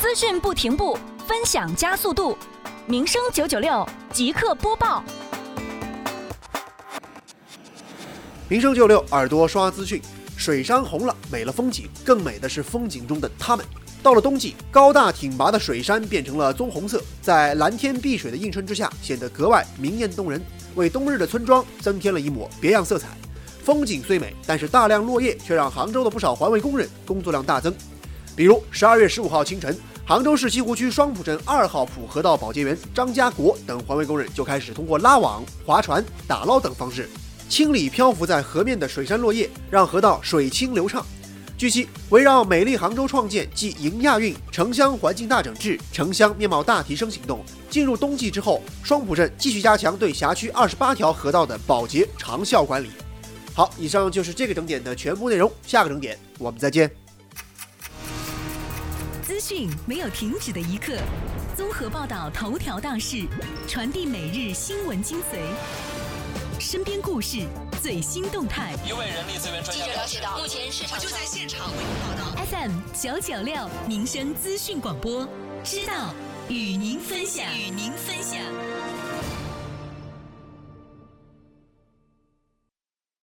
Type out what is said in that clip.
资讯不停步，分享加速度。民生九九六即刻播报。民生九六耳朵刷资讯，水山红了，美了风景，更美的是风景中的他们。到了冬季，高大挺拔的水山变成了棕红色，在蓝天碧水的映衬之下，显得格外明艳动人，为冬日的村庄增添了一抹别样色彩。风景虽美，但是大量落叶却让杭州的不少环卫工人工作量大增。比如十二月十五号清晨，杭州市西湖区双浦镇二号浦河道保洁员张家国等环卫工人就开始通过拉网、划船、打捞等方式，清理漂浮在河面的水杉落叶，让河道水清流畅。据悉，围绕“美丽杭州”创建暨迎亚运城乡环境大整治、城乡面貌大提升行动，进入冬季之后，双浦镇继续加强对辖区二十八条河道的保洁长效管理。好，以上就是这个整点的全部内容，下个整点我们再见。资讯没有停止的一刻，综合报道头条大事，传递每日新闻精髓。身边故事，最新动态。一位人力资源专家记者了解到，目前市场就在现场为您报道。FM 九九六民生资讯广播，知道与您分享，与您分享。